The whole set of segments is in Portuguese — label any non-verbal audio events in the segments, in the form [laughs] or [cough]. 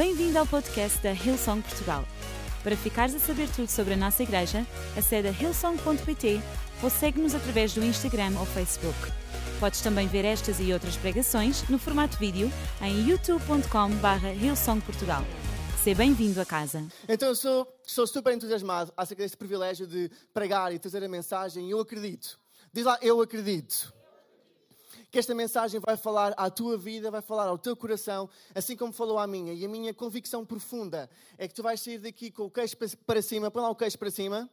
Bem-vindo ao podcast da Hillsong Portugal. Para ficares a saber tudo sobre a nossa igreja, acede a hillsong.pt ou segue-nos através do Instagram ou Facebook. Podes também ver estas e outras pregações no formato vídeo em youtube.com.br hillsongportugal. Seja bem-vindo a casa. Então eu sou, sou super entusiasmado acerca deste privilégio de pregar e trazer a mensagem eu acredito. Diz lá, eu acredito. Que esta mensagem vai falar à tua vida, vai falar ao teu coração, assim como falou à minha. E a minha convicção profunda é que tu vais sair daqui com o queixo para cima, põe lá o queixo para cima,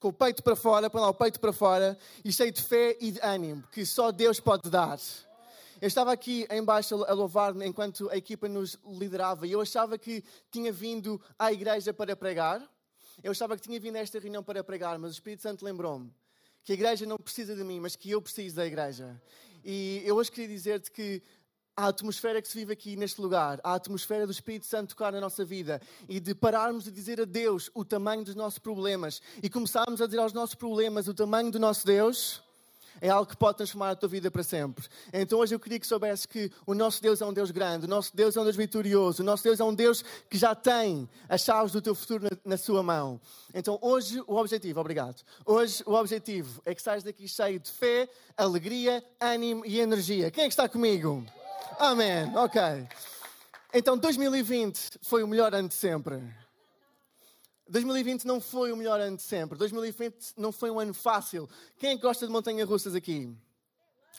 com o peito para fora, põe lá o peito para fora, e cheio de fé e de ânimo, que só Deus pode dar. Eu estava aqui embaixo a louvar enquanto a equipa nos liderava e eu achava que tinha vindo à igreja para pregar. Eu achava que tinha vindo a esta reunião para pregar, mas o Espírito Santo lembrou-me que a igreja não precisa de mim, mas que eu preciso da igreja. E eu hoje queria dizer-te que a atmosfera que se vive aqui neste lugar, a atmosfera do Espírito Santo tocar na nossa vida e de pararmos de dizer a Deus o tamanho dos nossos problemas e começarmos a dizer aos nossos problemas o tamanho do nosso Deus, é algo que pode transformar a tua vida para sempre. Então hoje eu queria que soubesse que o nosso Deus é um Deus grande, o nosso Deus é um Deus vitorioso, o nosso Deus é um Deus que já tem as chaves do teu futuro na, na sua mão. Então hoje o objetivo, obrigado, hoje o objetivo é que saias daqui cheio de fé, alegria, ânimo e energia. Quem é que está comigo? Amém, ok. Então 2020 foi o melhor ano de sempre. 2020 não foi o melhor ano de sempre. 2020 não foi um ano fácil. Quem é gosta de montanhas russas aqui?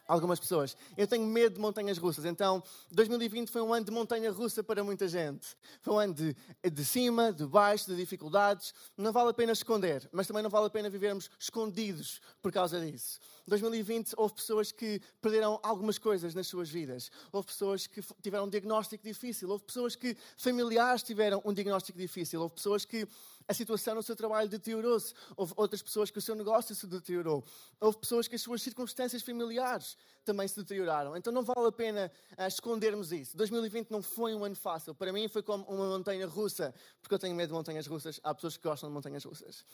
Algumas pessoas. Eu tenho medo de montanhas russas. Então, 2020 foi um ano de montanha russa para muita gente. Foi um ano de, de cima, de baixo, de dificuldades. Não vale a pena esconder, mas também não vale a pena vivermos escondidos por causa disso. 2020 houve pessoas que perderam algumas coisas nas suas vidas. Houve pessoas que tiveram um diagnóstico difícil. Houve pessoas que familiares tiveram um diagnóstico difícil. Houve pessoas que a situação no seu trabalho deteriorou-se. Houve outras pessoas que o seu negócio se deteriorou. Houve pessoas que as suas circunstâncias familiares também se deterioraram. Então não vale a pena uh, escondermos isso. 2020 não foi um ano fácil. Para mim foi como uma montanha russa, porque eu tenho medo de montanhas russas. Há pessoas que gostam de montanhas russas.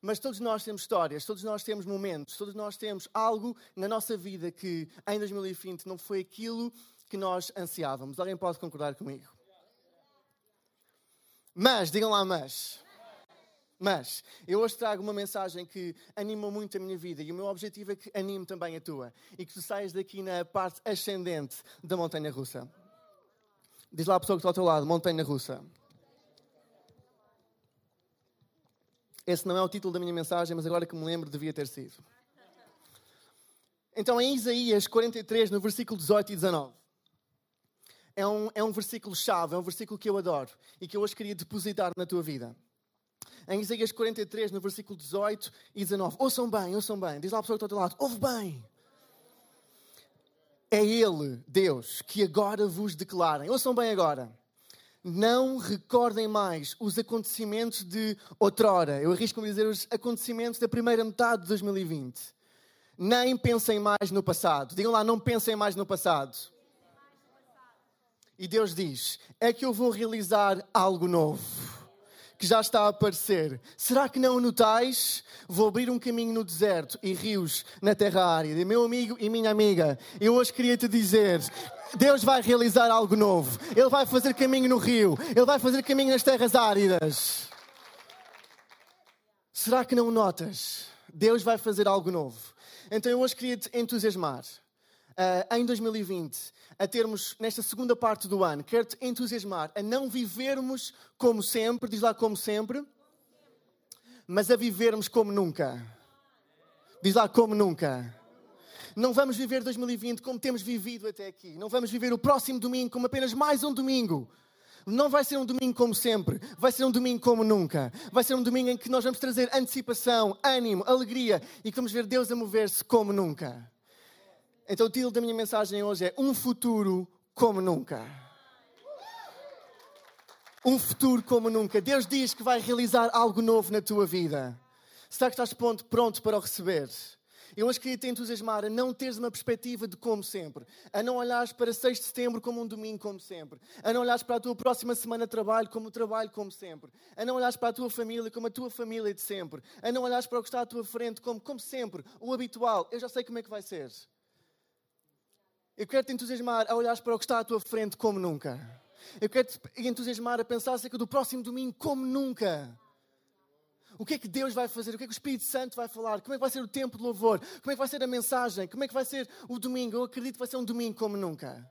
Mas todos nós temos histórias, todos nós temos momentos, todos nós temos algo na nossa vida que em 2020 não foi aquilo que nós ansiávamos. Alguém pode concordar comigo? Mas, digam lá, mas. Mas, eu hoje trago uma mensagem que anima muito a minha vida e o meu objetivo é que anime também a tua e que tu saias daqui na parte ascendente da montanha russa. Diz lá a pessoa que está ao teu lado, montanha russa. Esse não é o título da minha mensagem, mas agora que me lembro, devia ter sido. Então, em Isaías 43, no versículo 18 e 19 é um, é um versículo chave, é um versículo que eu adoro e que eu hoje queria depositar na tua vida. Em Isaías 43, no versículo 18 e 19. Ouçam bem, ouçam bem. Diz lá a pessoa que está lado. Ouve bem. É Ele, Deus, que agora vos declarem. Ouçam bem agora. Não recordem mais os acontecimentos de outrora. Eu arrisco-me a dizer os acontecimentos da primeira metade de 2020. Nem pensem mais no passado. Digam lá, não pensem mais no passado. E Deus diz: é que eu vou realizar algo novo que já está a aparecer. Será que não notais? Vou abrir um caminho no deserto e rios na terra árida. Meu amigo e minha amiga, eu hoje queria te dizer. Deus vai realizar algo novo. Ele vai fazer caminho no rio. Ele vai fazer caminho nas terras áridas. Será que não notas? Deus vai fazer algo novo. Então eu hoje queria te entusiasmar. Uh, em 2020, a termos, nesta segunda parte do ano, quero-te entusiasmar a não vivermos como sempre, diz lá como sempre, mas a vivermos como nunca. Diz lá como nunca. Não vamos viver 2020 como temos vivido até aqui. Não vamos viver o próximo domingo como apenas mais um domingo. Não vai ser um domingo como sempre, vai ser um domingo como nunca. Vai ser um domingo em que nós vamos trazer antecipação, ânimo, alegria e que vamos ver Deus a mover-se como nunca. Então o título da minha mensagem hoje é Um futuro como nunca. Um futuro como nunca. Deus diz que vai realizar algo novo na tua vida. Será que estás pronto para o receber? Eu hoje queria te entusiasmar a não teres uma perspectiva de como sempre, a não olhares para 6 de setembro como um domingo como sempre, a não olhares para a tua próxima semana de trabalho como o trabalho como sempre, a não olhares para a tua família como a tua família de sempre, a não olhares para o que está à tua frente como, como sempre, o habitual. Eu já sei como é que vai ser. Eu quero te entusiasmar a olhares para o que está à tua frente como nunca. Eu quero te entusiasmar a pensar acerca do próximo domingo como nunca. O que é que Deus vai fazer? O que é que o Espírito Santo vai falar? Como é que vai ser o tempo de louvor? Como é que vai ser a mensagem? Como é que vai ser o domingo? Eu acredito que vai ser um domingo como nunca.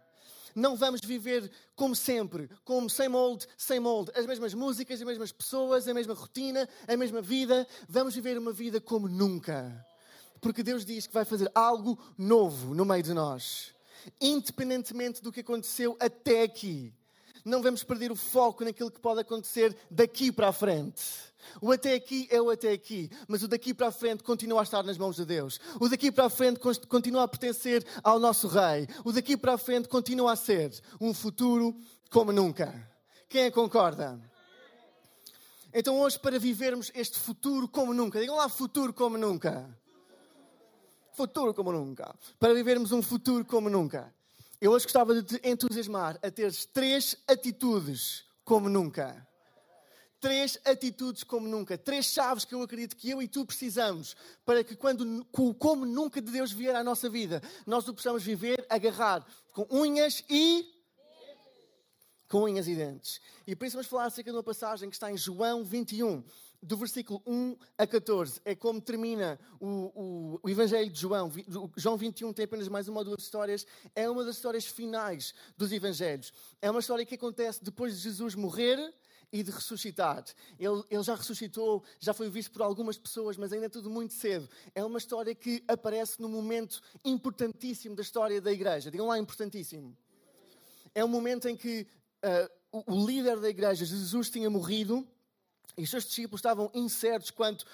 Não vamos viver como sempre, como same old, same old, as mesmas músicas, as mesmas pessoas, a mesma rotina, a mesma vida. Vamos viver uma vida como nunca. Porque Deus diz que vai fazer algo novo no meio de nós. Independentemente do que aconteceu até aqui. Não vamos perder o foco naquilo que pode acontecer daqui para a frente. O até aqui é o até aqui, mas o daqui para a frente continua a estar nas mãos de Deus. O daqui para a frente continua a pertencer ao nosso Rei. O daqui para a frente continua a ser um futuro como nunca. Quem concorda? Então, hoje, para vivermos este futuro como nunca, digam lá futuro como nunca. Futuro como nunca. Para vivermos um futuro como nunca. Eu hoje gostava de te entusiasmar a teres três atitudes como nunca três atitudes como nunca, três chaves que eu acredito que eu e tu precisamos para que quando como nunca de Deus vier à nossa vida, nós o possamos viver, agarrar com unhas e com unhas e dentes. E por isso vamos falar acerca de uma passagem que está em João 21, do versículo 1 a 14. É como termina o, o, o, Evangelho de João. João 21 tem apenas mais uma ou duas histórias. É uma das histórias finais dos Evangelhos. É uma história que acontece depois de Jesus morrer e de ressuscitar. Ele, ele já ressuscitou, já foi visto por algumas pessoas, mas ainda é tudo muito cedo. É uma história que aparece num momento importantíssimo da história da igreja. Digam lá, importantíssimo. É um momento em que uh, o, o líder da igreja, Jesus, tinha morrido e os seus discípulos estavam incertos quanto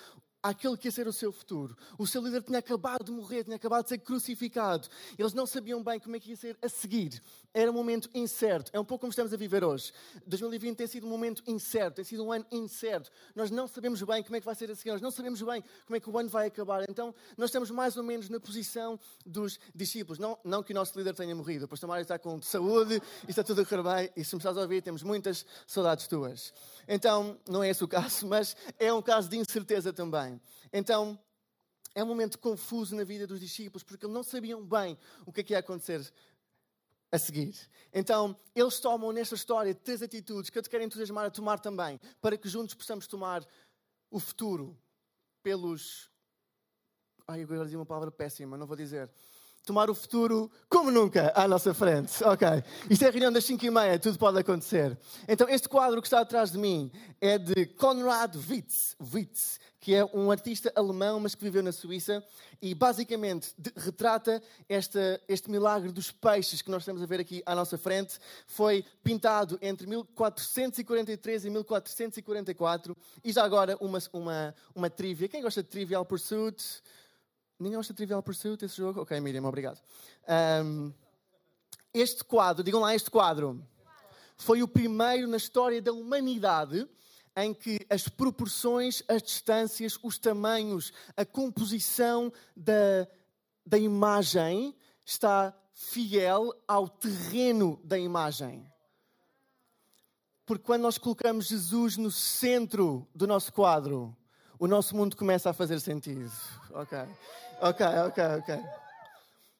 àquele que ia ser o seu futuro. O seu líder tinha acabado de morrer, tinha acabado de ser crucificado. Eles não sabiam bem como é que ia ser a seguir. Era um momento incerto. É um pouco como estamos a viver hoje. 2020 tem sido um momento incerto, tem sido um ano incerto. Nós não sabemos bem como é que vai ser a seguir, nós não sabemos bem como é que o ano vai acabar. Então, nós estamos mais ou menos na posição dos discípulos. Não, não que o nosso líder tenha morrido. O pastor Mário está com saúde e está tudo a correr bem. E se me estás a ouvir, temos muitas saudades tuas. Então, não é esse o caso, mas é um caso de incerteza também. Então, é um momento confuso na vida dos discípulos, porque eles não sabiam bem o que é que ia acontecer a seguir. Então, eles tomam nesta história três atitudes que eu te quero entusiasmar a tomar também, para que juntos possamos tomar o futuro pelos. Ai, agora dizia uma palavra péssima, não vou dizer tomar o futuro como nunca à nossa frente. Ok. Isto é a reunião das 5 e meia, tudo pode acontecer. Então, este quadro que está atrás de mim é de Konrad Witz, Witz que é um artista alemão, mas que viveu na Suíça, e basicamente retrata esta, este milagre dos peixes que nós estamos a ver aqui à nossa frente. Foi pintado entre 1443 e 1444. E já agora uma, uma, uma trivia. Quem gosta de Trivial Pursuit? Ninguém gosta de Trivial Pursuit, esse jogo? Ok, Miriam, obrigado. Um, este quadro, digam lá este quadro, foi o primeiro na história da humanidade em que as proporções, as distâncias, os tamanhos, a composição da, da imagem está fiel ao terreno da imagem. Porque quando nós colocamos Jesus no centro do nosso quadro, o nosso mundo começa a fazer sentido. Ok. Ok, ok, ok.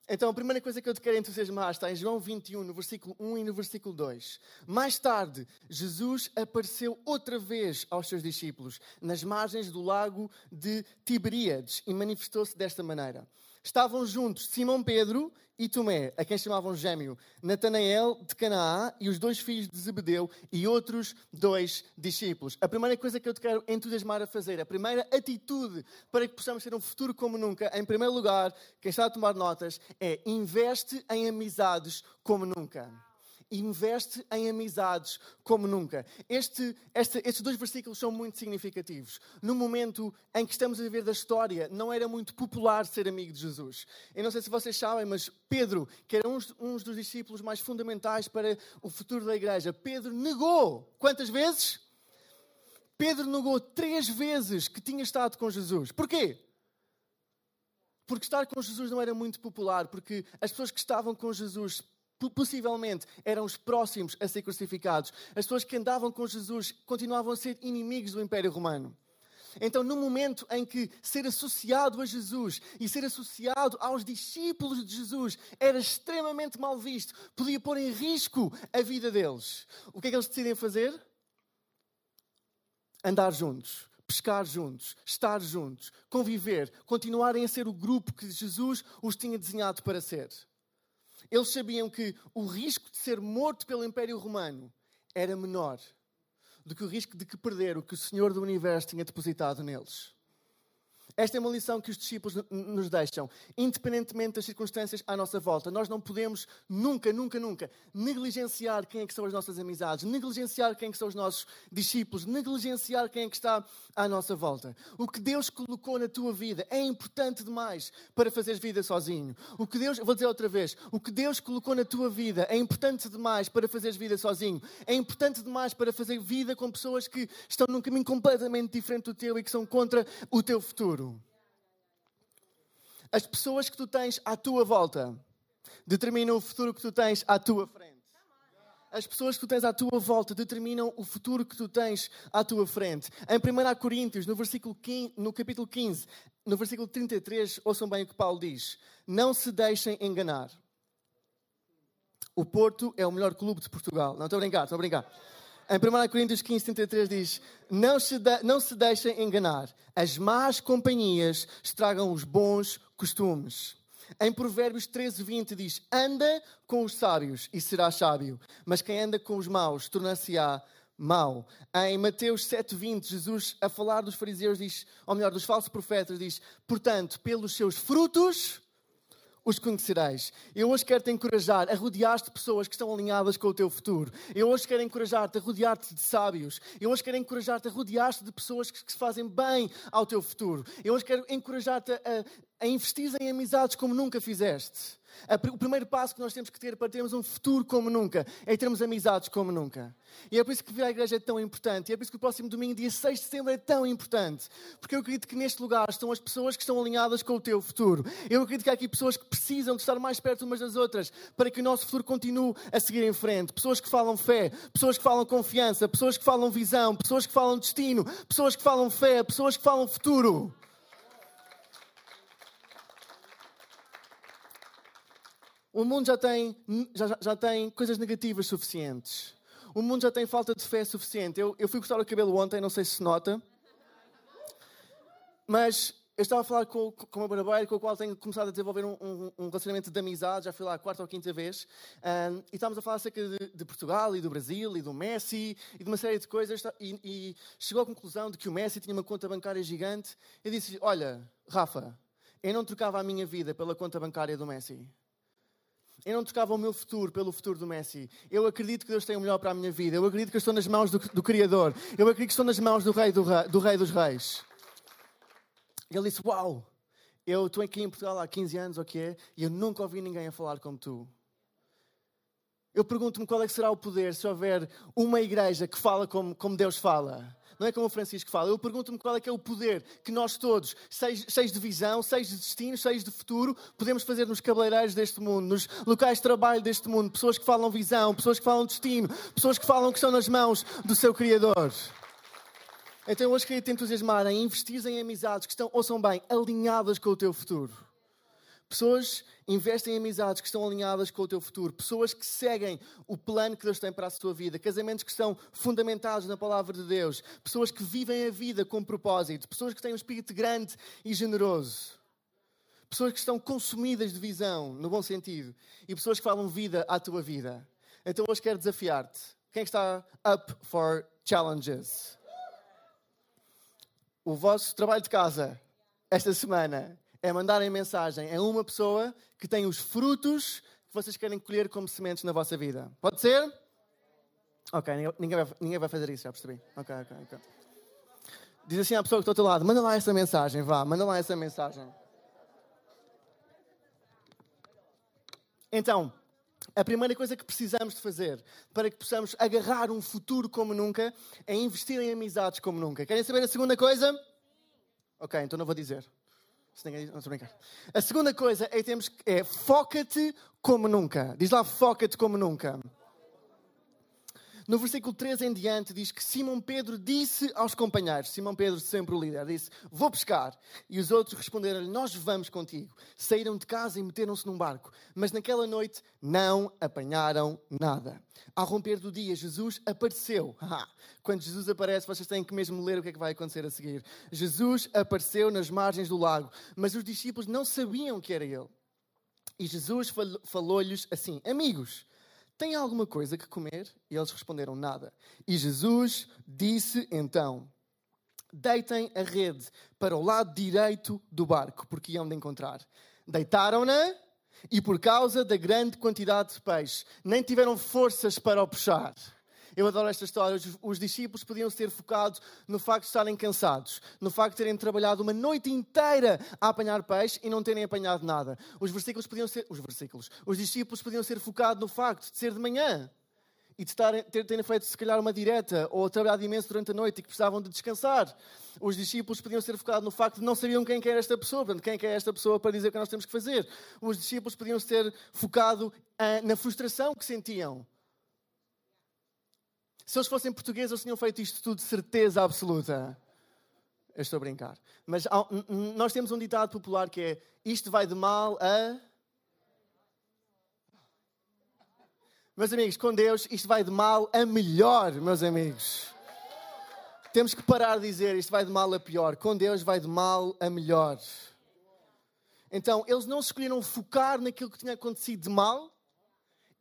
Então, a primeira coisa que eu te quero entusiasmar está em João 21, no versículo 1 e no versículo 2. Mais tarde, Jesus apareceu outra vez aos seus discípulos, nas margens do lago de Tiberíades, e manifestou-se desta maneira. Estavam juntos Simão Pedro e Tomé, a quem chamavam gêmeo, Natanael de Canaã e os dois filhos de Zebedeu e outros dois discípulos. A primeira coisa que eu te quero entusiasmar a fazer, a primeira atitude para que possamos ter um futuro como nunca, em primeiro lugar, quem está a tomar notas, é investe em amizades como nunca investe em amizades como nunca. Este, este, estes dois versículos são muito significativos. No momento em que estamos a viver da história, não era muito popular ser amigo de Jesus. Eu não sei se vocês sabem, mas Pedro, que era um, um dos discípulos mais fundamentais para o futuro da igreja, Pedro negou. Quantas vezes? Pedro negou três vezes que tinha estado com Jesus. Porquê? Porque estar com Jesus não era muito popular, porque as pessoas que estavam com Jesus possivelmente eram os próximos a ser crucificados. As pessoas que andavam com Jesus continuavam a ser inimigos do Império Romano. Então, no momento em que ser associado a Jesus e ser associado aos discípulos de Jesus era extremamente mal visto, podia pôr em risco a vida deles, o que é que eles decidem fazer? Andar juntos, pescar juntos, estar juntos, conviver, continuarem a ser o grupo que Jesus os tinha desenhado para ser. Eles sabiam que o risco de ser morto pelo Império Romano era menor do que o risco de que perder o que o Senhor do Universo tinha depositado neles. Esta é uma lição que os discípulos nos deixam, independentemente das circunstâncias à nossa volta. Nós não podemos nunca, nunca, nunca negligenciar quem é que são as nossas amizades, negligenciar quem é que são os nossos discípulos, negligenciar quem é que está à nossa volta. O que Deus colocou na tua vida é importante demais para fazeres vida sozinho. O que Deus, vou dizer outra vez, o que Deus colocou na tua vida é importante demais para fazeres vida sozinho. É importante demais para fazer vida com pessoas que estão num caminho completamente diferente do teu e que são contra o teu futuro futuro. As pessoas que tu tens à tua volta determinam o futuro que tu tens à tua frente. As pessoas que tu tens à tua volta determinam o futuro que tu tens à tua frente. Em 1 Coríntios, no, versículo 15, no capítulo 15, no versículo 33, ouçam bem o que Paulo diz: Não se deixem enganar. O Porto é o melhor clube de Portugal. Não, estou a brincar, estou a brincar. Em 1 Coríntios 15, 33 diz: não se, de, não se deixem enganar, as más companhias estragam os bons costumes. Em Provérbios 13, 20 diz: Anda com os sábios e serás sábio, mas quem anda com os maus tornar-se-á mau. Em Mateus 7, 20, Jesus, a falar dos fariseus, diz, ou melhor, dos falsos profetas, diz: Portanto, pelos seus frutos os conhecereis. Eu hoje quero te encorajar a rodear-te de pessoas que estão alinhadas com o teu futuro. Eu hoje quero encorajar-te a rodear-te de sábios. Eu hoje quero encorajar-te a rodear-te de pessoas que se fazem bem ao teu futuro. Eu hoje quero encorajar-te a, a investir em amizades como nunca fizeste. O primeiro passo que nós temos que ter para termos um futuro como nunca é termos amizades como nunca. E é por isso que vir à igreja é tão importante. E é por isso que o próximo domingo, dia 6 de setembro, é tão importante. Porque eu acredito que neste lugar estão as pessoas que estão alinhadas com o teu futuro. Eu acredito que há aqui pessoas que precisam de estar mais perto umas das outras para que o nosso futuro continue a seguir em frente. Pessoas que falam fé, pessoas que falam confiança, pessoas que falam visão, pessoas que falam destino, pessoas que falam fé, pessoas que falam futuro. O mundo já tem, já, já tem coisas negativas suficientes. O mundo já tem falta de fé suficiente. Eu, eu fui cortar o cabelo ontem, não sei se nota. Mas eu estava a falar com, com uma barbeira com a qual tenho começado a desenvolver um, um, um, relacionamento de amizade, já fui lá a quarta ou quinta vez, um, e estávamos a falar acerca de, de, Portugal e do Brasil e do Messi e de uma série de coisas, e, e, chegou à conclusão de que o Messi tinha uma conta bancária gigante. Eu disse olha, Rafa, eu não trocava a minha vida pela conta bancária do Messi. Eu não trocava o meu futuro pelo futuro do Messi. Eu acredito que Deus tem o melhor para a minha vida. Eu acredito que estou nas mãos do, do Criador. Eu acredito que estou nas mãos do Rei, do, do rei dos Reis. Ele disse: Uau, eu estou aqui em Portugal há 15 anos, o que é? E eu nunca ouvi ninguém a falar como tu. Eu pergunto-me qual é que será o poder se houver uma igreja que fala como, como Deus fala não é como o Francisco fala. Eu pergunto-me qual é que é o poder que nós todos, cheios de visão, cheios de destino, cheios de futuro, podemos fazer nos cabeleireiros deste mundo, nos locais de trabalho deste mundo. Pessoas que falam visão, pessoas que falam destino, pessoas que falam que estão nas mãos do seu Criador. Então hoje queria te entusiasmar em investir em amizades que estão, ouçam bem, alinhadas com o teu futuro. Pessoas investem em amizades que estão alinhadas com o teu futuro. Pessoas que seguem o plano que Deus tem para a sua vida. Casamentos que estão fundamentados na palavra de Deus. Pessoas que vivem a vida com propósito. Pessoas que têm um espírito grande e generoso. Pessoas que estão consumidas de visão, no bom sentido. E pessoas que falam vida à tua vida. Então hoje quero desafiar-te. Quem está up for challenges? O vosso trabalho de casa esta semana é mandarem mensagem a uma pessoa que tem os frutos que vocês querem colher como sementes na vossa vida. Pode ser? Ok, ninguém vai, ninguém vai fazer isso, já percebi. Ok, ok, ok. Diz assim à pessoa que está ao teu lado: manda lá essa mensagem, vá, manda lá essa mensagem. Então, a primeira coisa que precisamos de fazer para que possamos agarrar um futuro como nunca é investir em amizades como nunca. Querem saber a segunda coisa? Ok, então não vou dizer. Se ninguém, não estou brincar. A segunda coisa é, temos, é foca-te como nunca. Diz lá, foca-te como nunca. No versículo 3 em diante diz que Simão Pedro disse aos companheiros, Simão Pedro sempre o líder, disse, vou pescar. E os outros responderam-lhe, nós vamos contigo. Saíram de casa e meteram-se num barco. Mas naquela noite não apanharam nada. Ao romper do dia, Jesus apareceu. [laughs] Quando Jesus aparece, vocês têm que mesmo ler o que é que vai acontecer a seguir. Jesus apareceu nas margens do lago, mas os discípulos não sabiam que era ele. E Jesus falou-lhes assim, amigos, tem alguma coisa que comer? E eles responderam: Nada. E Jesus disse então: Deitem a rede para o lado direito do barco, porque iam de encontrar. Deitaram-na e, por causa da grande quantidade de peixe, nem tiveram forças para o puxar. Eu adoro esta história. Os, os, discípulos podiam ser focados no facto de estarem cansados, no facto de terem trabalhado uma noite inteira a apanhar peixe e não terem apanhado nada. Os versículos podiam ser, os versículos, os discípulos podiam ser focados no facto de ser de manhã e de estarem, ter, terem feito se calhar uma direta ou trabalhado imenso durante a noite e que precisavam de descansar. Os discípulos podiam ser focados no facto de não sabiam quem era esta pessoa, portanto, quem é esta pessoa para dizer o que nós temos que fazer. Os discípulos podiam ser focados ah, na frustração que sentiam se eles fossem portugueses, eles tinham feito isto tudo de certeza absoluta. Eu estou a brincar. Mas nós temos um ditado popular que é: isto vai de mal a. Meus amigos, com Deus, isto vai de mal a melhor, meus amigos. Temos que parar de dizer isto vai de mal a pior. Com Deus vai de mal a melhor. Então, eles não escolheram focar naquilo que tinha acontecido de mal,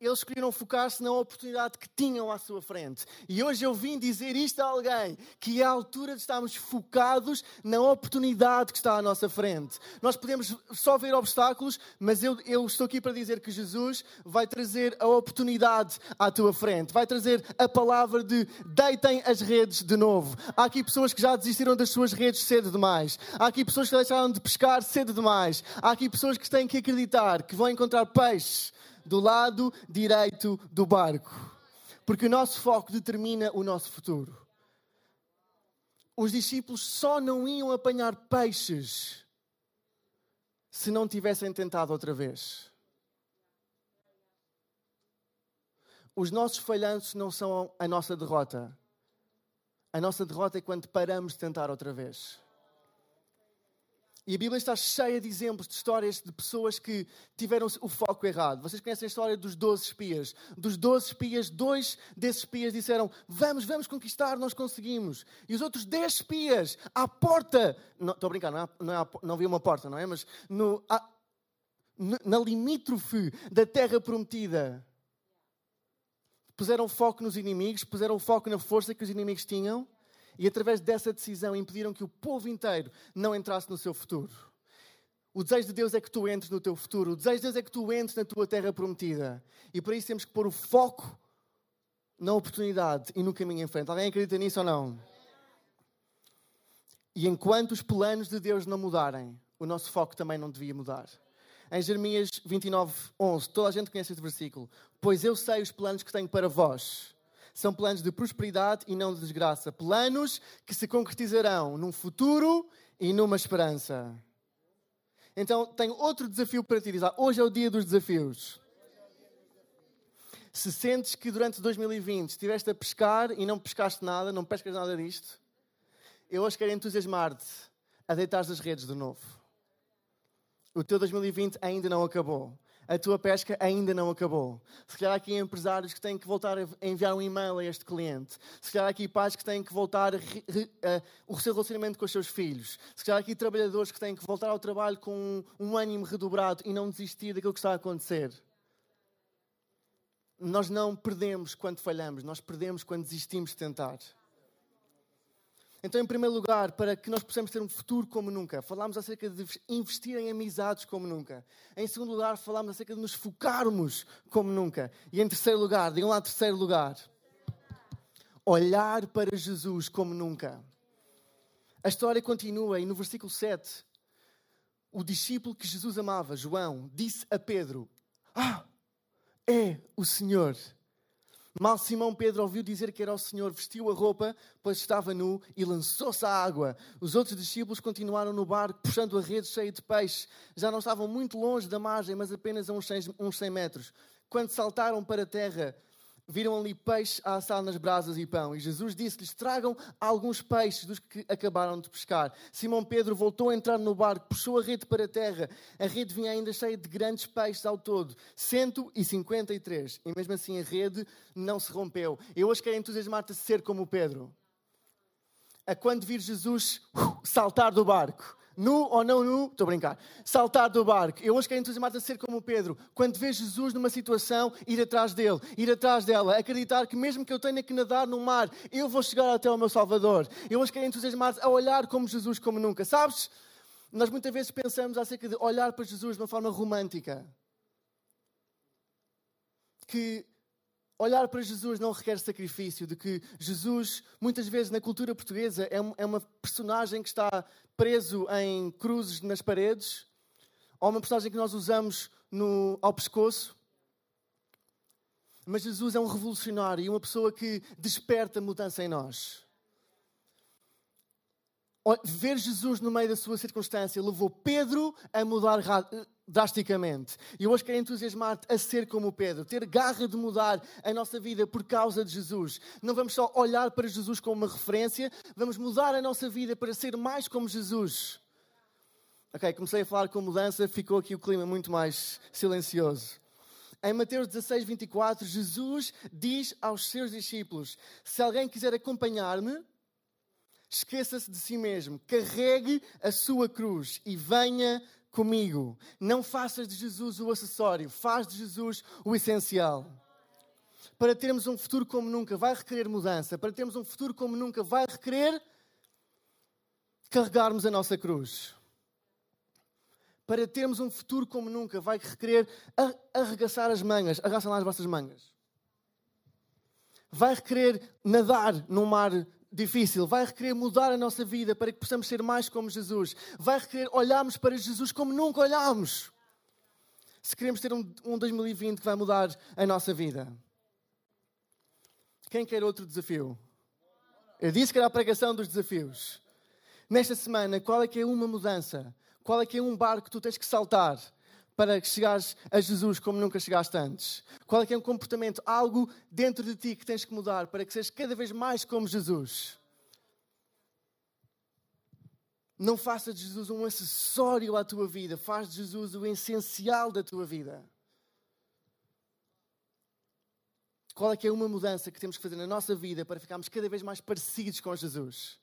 eles escolheram focar-se na oportunidade que tinham à sua frente. E hoje eu vim dizer isto a alguém, que é a altura de estarmos focados na oportunidade que está à nossa frente. Nós podemos só ver obstáculos, mas eu, eu estou aqui para dizer que Jesus vai trazer a oportunidade à tua frente. Vai trazer a palavra de deitem as redes de novo. Há aqui pessoas que já desistiram das suas redes cedo demais. Há aqui pessoas que deixaram de pescar cedo demais. Há aqui pessoas que têm que acreditar que vão encontrar peixe do lado direito do barco. Porque o nosso foco determina o nosso futuro. Os discípulos só não iam apanhar peixes se não tivessem tentado outra vez. Os nossos falhanços não são a nossa derrota. A nossa derrota é quando paramos de tentar outra vez. E a Bíblia está cheia de exemplos, de histórias de pessoas que tiveram o foco errado. Vocês conhecem a história dos 12 espias. Dos 12 espias, dois desses espias disseram: Vamos, vamos conquistar, nós conseguimos. E os outros 10 espias, à porta. Estou a brincar, não, não, havia uma porta, não é? Mas no, na limítrofe da terra prometida, puseram foco nos inimigos, puseram foco na força que os inimigos tinham e através dessa decisão impediram que o povo inteiro não entrasse no seu futuro. O desejo de Deus é que tu entres no teu futuro. O desejo de Deus é que tu entres na tua terra prometida. E para isso temos que pôr o foco na oportunidade e no caminho em frente. Alguém acredita nisso ou não? E enquanto os planos de Deus não mudarem, o nosso foco também não devia mudar. Em Jeremias 29, 11, toda a gente conhece este versículo. Pois eu sei os planos que tenho para vós são planos de prosperidade e não de desgraça. Planos que se concretizarão num futuro e numa esperança. Então, tenho outro desafio para ti. Hoje é o dia dos desafios. Se sentes que durante 2020 estiveste a pescar e não pescaste nada, não pescas nada disto, eu hoje quero entusiasmar-te a deitar as redes de novo. O teu 2020 ainda não acabou a tua pesca ainda não acabou. Se calhar aqui empresários que têm que voltar a enviar um e-mail a este cliente. Se calhar aqui pais que têm que voltar a, o seu relacionamento com os seus filhos. Se calhar aqui trabalhadores que têm que voltar ao trabalho com um, um ânimo redobrado e não desistir daquilo que está a acontecer. Nós não perdemos quando falhamos, nós perdemos quando desistimos de tentar. Então, em primeiro lugar, para que nós possamos ter um futuro como nunca, falámos acerca de investir em amizades como nunca. Em segundo lugar, falámos acerca de nos focarmos como nunca. E em terceiro lugar, digam lá terceiro lugar, olhar para Jesus como nunca. A história continua e no versículo 7, o discípulo que Jesus amava, João, disse a Pedro: Ah, é o Senhor. Mal Simão Pedro ouviu dizer que era o Senhor, vestiu a roupa, pois estava nu, e lançou-se à água. Os outros discípulos continuaram no barco, puxando a rede cheia de peixe. Já não estavam muito longe da margem, mas apenas a uns 100 metros. Quando saltaram para a terra, viram ali peixe a assar nas brasas e pão. E Jesus disse-lhes: Tragam alguns peixes dos que acabaram de pescar. Simão Pedro voltou a entrar no barco, puxou a rede para a terra. A rede vinha ainda cheia de grandes peixes ao todo 153. E mesmo assim a rede não se rompeu. Eu hoje quero entusiasmar-te a ser como Pedro. A quando vir Jesus uh, saltar do barco nu ou não nu, estou a brincar, saltar do barco. Eu hoje quero entusiasmar-te a ser como Pedro, quando vê Jesus numa situação, ir atrás dele, ir atrás dela, acreditar que mesmo que eu tenha que nadar no mar, eu vou chegar até ao meu Salvador. Eu hoje quero entusiasmar-te a olhar como Jesus como nunca. Sabes? Nós muitas vezes pensamos acerca de olhar para Jesus de uma forma romântica. Que olhar para Jesus não requer sacrifício, de que Jesus, muitas vezes na cultura portuguesa, é, é uma personagem que está preso em cruzes nas paredes, ou uma personagem que nós usamos no, ao pescoço. Mas Jesus é um revolucionário e uma pessoa que desperta mudança em nós. Ver Jesus no meio da sua circunstância levou Pedro a mudar drasticamente. E hoje quero entusiasmar-te a ser como Pedro, ter garra de mudar a nossa vida por causa de Jesus. Não vamos só olhar para Jesus como uma referência, vamos mudar a nossa vida para ser mais como Jesus. Ok, comecei a falar com mudança, ficou aqui o clima muito mais silencioso. Em Mateus 16, 24, Jesus diz aos seus discípulos: Se alguém quiser acompanhar-me, esqueça-se de si mesmo, carregue a sua cruz e venha comigo. Não faças de Jesus o acessório, faz de Jesus o essencial. Para termos um futuro como nunca, vai requerer mudança. Para termos um futuro como nunca, vai requerer carregarmos a nossa cruz. Para termos um futuro como nunca, vai requerer arregaçar as mangas. Arregaçam lá as vossas mangas. Vai requerer nadar num mar difícil, vai requerer mudar a nossa vida para que possamos ser mais como Jesus, vai requerer olharmos para Jesus como nunca olhámos. Se queremos ter um, um 2020 que vai mudar a nossa vida. Quem quer outro desafio? Eu disse que era a pregação dos desafios. Nesta semana, qual é que é uma mudança? Qual é que é um barco que tu tens que saltar para chegares a Jesus como nunca chegaste antes? Qual é que é um comportamento, algo dentro de ti que tens que mudar para que sejas cada vez mais como Jesus? Não faça de Jesus um acessório à tua vida, faz de Jesus o essencial da tua vida. Qual é que é uma mudança que temos que fazer na nossa vida para ficarmos cada vez mais parecidos com Jesus?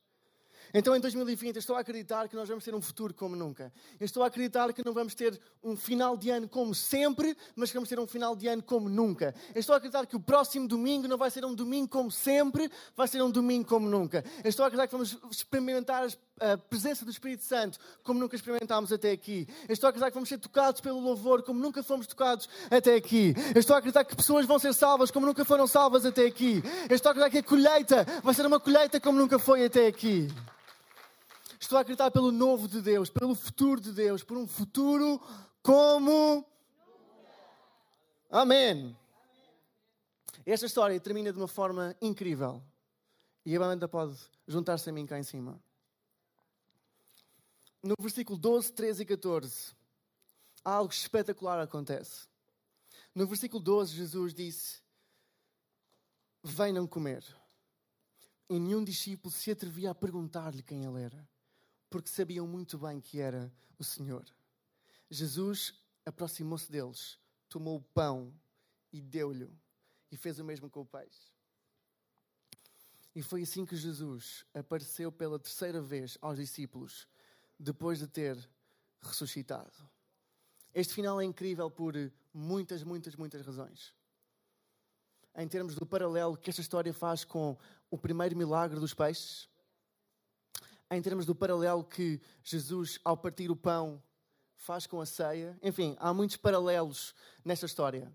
Então em 2020 eu estou a acreditar que nós vamos ter um futuro como nunca. Estou a acreditar que não vamos ter um final de ano como sempre, mas que vamos ter um final de ano como nunca. Estou a acreditar que o próximo domingo não vai ser um domingo como sempre, vai ser um domingo como nunca. Estou a acreditar que vamos experimentar a presença do Espírito Santo como nunca experimentámos até aqui. Eu estou a acreditar que vamos ser tocados pelo louvor como nunca fomos tocados até aqui. Eu estou a acreditar que pessoas vão ser salvas como nunca foram salvas até aqui. Eu estou a acreditar que a colheita vai ser uma colheita como nunca foi até aqui. Estou a acreditar pelo novo de Deus, pelo futuro de Deus, por um futuro como. Amém. Esta história termina de uma forma incrível. E a banda pode juntar-se a mim cá em cima. No versículo 12, 13 e 14, algo espetacular acontece. No versículo 12, Jesus disse: Venham comer. E nenhum discípulo se atrevia a perguntar-lhe quem ele era porque sabiam muito bem que era o Senhor. Jesus aproximou-se deles, tomou o pão e deu-lhe, e fez o mesmo com o peixe. E foi assim que Jesus apareceu pela terceira vez aos discípulos, depois de ter ressuscitado. Este final é incrível por muitas, muitas, muitas razões. Em termos do paralelo que esta história faz com o primeiro milagre dos peixes, em termos do paralelo que Jesus, ao partir o pão, faz com a ceia. Enfim, há muitos paralelos nesta história.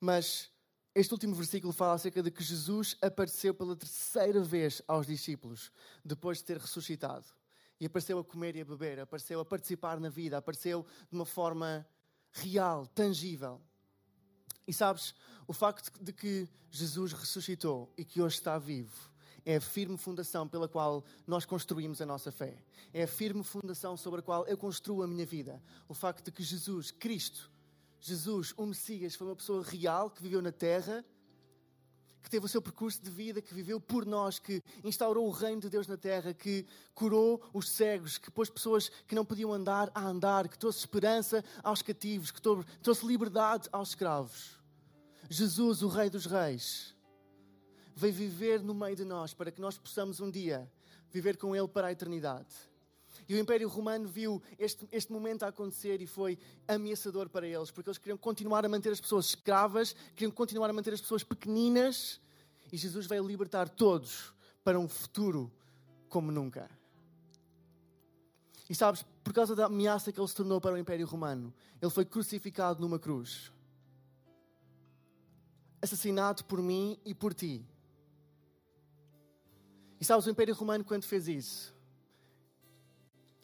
Mas este último versículo fala acerca de que Jesus apareceu pela terceira vez aos discípulos, depois de ter ressuscitado. E apareceu a comer e a beber, apareceu a participar na vida, apareceu de uma forma real, tangível. E sabes, o facto de que Jesus ressuscitou e que hoje está vivo é a firme fundação pela qual nós construímos a nossa fé. É a firme fundação sobre a qual eu construo a minha vida. O facto de que Jesus, Cristo, Jesus, o Messias, foi uma pessoa real que viveu na terra, que teve o seu percurso de vida, que viveu por nós, que instaurou o reino de Deus na terra, que curou os cegos, que pôs pessoas que não podiam andar a andar, que trouxe esperança aos cativos, que trouxe liberdade aos escravos. Jesus, o Rei dos Reis, veio viver no meio de nós para que nós possamos um dia viver com Ele para a eternidade. E o Império Romano viu este, este momento a acontecer e foi ameaçador para eles, porque eles queriam continuar a manter as pessoas escravas, queriam continuar a manter as pessoas pequeninas, e Jesus veio libertar todos para um futuro como nunca. E sabes, por causa da ameaça que ele se tornou para o Império Romano, ele foi crucificado numa cruz. Assassinado por mim e por ti. E sabes, o Império Romano, quando fez isso,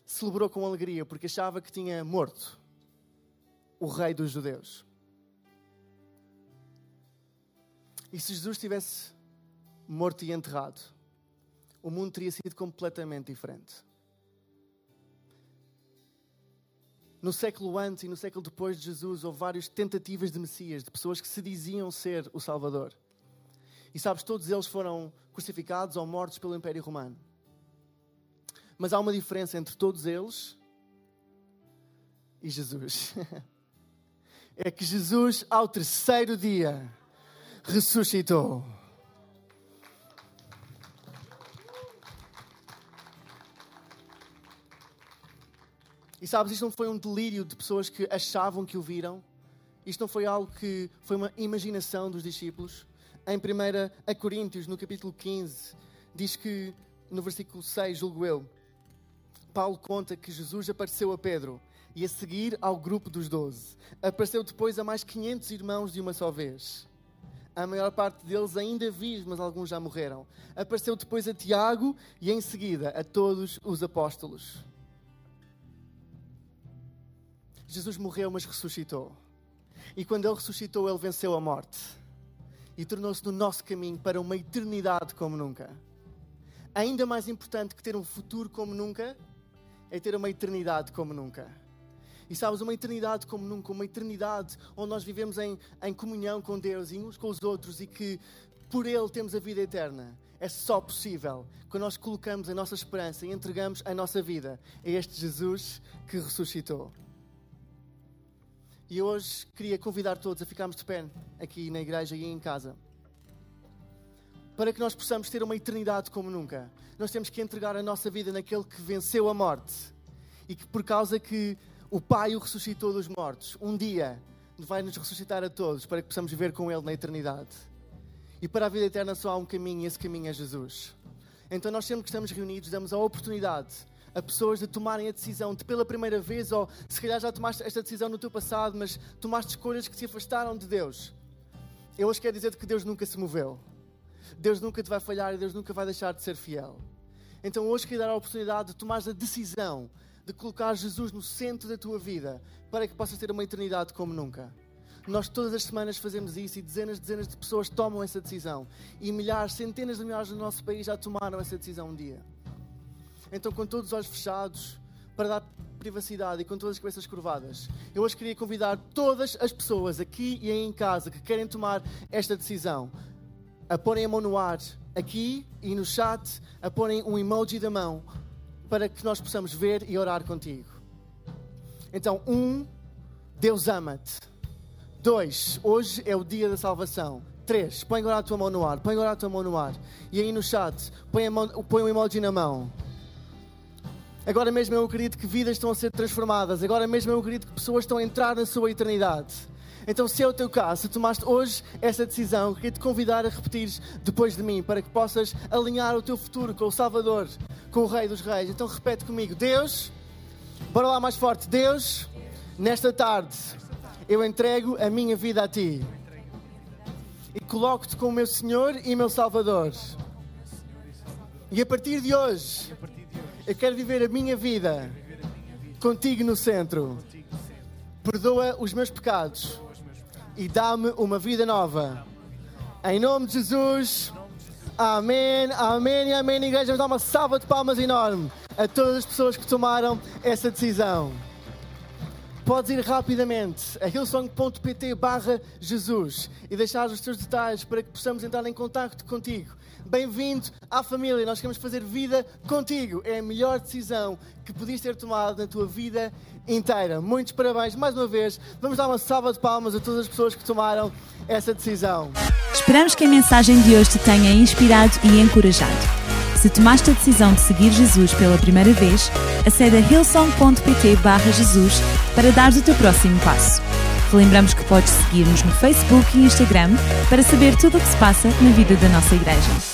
celebrou com alegria porque achava que tinha morto o rei dos judeus. E se Jesus tivesse morto e enterrado, o mundo teria sido completamente diferente. No século antes e no século depois de Jesus, houve várias tentativas de Messias, de pessoas que se diziam ser o Salvador. E sabes, todos eles foram crucificados ou mortos pelo Império Romano. Mas há uma diferença entre todos eles e Jesus. [laughs] É que Jesus, ao terceiro dia, ressuscitou. E sabes, isto não foi um delírio de pessoas que achavam que o viram. Isto não foi algo que foi uma imaginação dos discípulos. Em 1 Coríntios, no capítulo 15, diz que, no versículo 6, julgo eu, Paulo conta que Jesus apareceu a Pedro e a seguir ao grupo dos doze. Apareceu depois a mais 500 irmãos de uma só vez. A maior parte deles ainda vivos, mas alguns já morreram. Apareceu depois a Tiago e em seguida a todos os apóstolos. Jesus morreu, mas ressuscitou. E quando ele ressuscitou, ele venceu a morte e tornou-se no nosso caminho para uma eternidade como nunca. Ainda mais importante que ter um futuro como nunca é ter uma eternidade como nunca. E sabes, uma eternidade como nunca, uma eternidade onde nós vivemos em, em comunhão com Deus e uns com os outros e que por Ele temos a vida eterna. É só possível quando nós colocamos a nossa esperança e entregamos a nossa vida a este Jesus que ressuscitou. E hoje queria convidar todos a ficarmos de pé aqui na igreja e em casa para que nós possamos ter uma eternidade como nunca, nós temos que entregar a nossa vida naquele que venceu a morte e que, por causa que o Pai o ressuscitou dos mortos, um dia vai nos ressuscitar a todos para que possamos viver com Ele na eternidade. E para a vida eterna só há um caminho e esse caminho é Jesus. Então, nós sempre que estamos reunidos, damos a oportunidade a pessoas de tomarem a decisão de pela primeira vez, ou se calhar já tomaste esta decisão no teu passado, mas tomaste escolhas que se afastaram de Deus. Eu hoje quero dizer que Deus nunca se moveu. Deus nunca te vai falhar e Deus nunca vai deixar de ser fiel. Então hoje queria dar a oportunidade de tomar a decisão de colocar Jesus no centro da tua vida para que possas ter uma eternidade como nunca. Nós todas as semanas fazemos isso e dezenas, dezenas de pessoas tomam essa decisão. E milhares, centenas de milhares no nosso país já tomaram essa decisão um dia. Então, com todos os olhos fechados, para dar privacidade e com todas as cabeças curvadas, eu hoje queria convidar todas as pessoas aqui e em casa que querem tomar esta decisão a porem a mão no ar aqui e no chat, a porem um emoji da mão para que nós possamos ver e orar contigo. Então, um, Deus ama-te. Dois, hoje é o dia da salvação. Três, põe agora a tua mão no ar, põe agora a tua mão no ar. E aí no chat, põe, mão, põe um emoji na mão. Agora mesmo eu acredito que vidas estão a ser transformadas. Agora mesmo eu acredito que pessoas estão a entrar na sua eternidade. Então, se é o teu caso, se tomaste hoje essa decisão, queria te convidar a repetir depois de mim, para que possas alinhar o teu futuro com o Salvador, com o Rei dos Reis. Então, repete comigo: Deus, bora lá mais forte, Deus, nesta tarde, eu entrego a minha vida a ti e coloco-te como meu Senhor e meu Salvador. E a partir de hoje, eu quero viver a minha vida contigo no centro. Perdoa os meus pecados e dá-me uma vida nova. Em nome de Jesus. Amém, amém e amém. Igreja, vamos dar uma salva de palmas enorme a todas as pessoas que tomaram essa decisão. podes ir rapidamente a hillsong.pt barra Jesus e deixar os teus detalhes para que possamos entrar em contato contigo. Bem-vindo à família, nós queremos fazer vida contigo. É a melhor decisão que podias ter tomado na tua vida inteira. Muitos parabéns mais uma vez. Vamos dar uma salva de palmas a todas as pessoas que tomaram essa decisão. Esperamos que a mensagem de hoje te tenha inspirado e encorajado. Se tomaste a decisão de seguir Jesus pela primeira vez, acede a hillsong.pt Jesus para dar o teu próximo passo. Relembramos que podes seguir-nos no Facebook e Instagram para saber tudo o que se passa na vida da nossa igreja.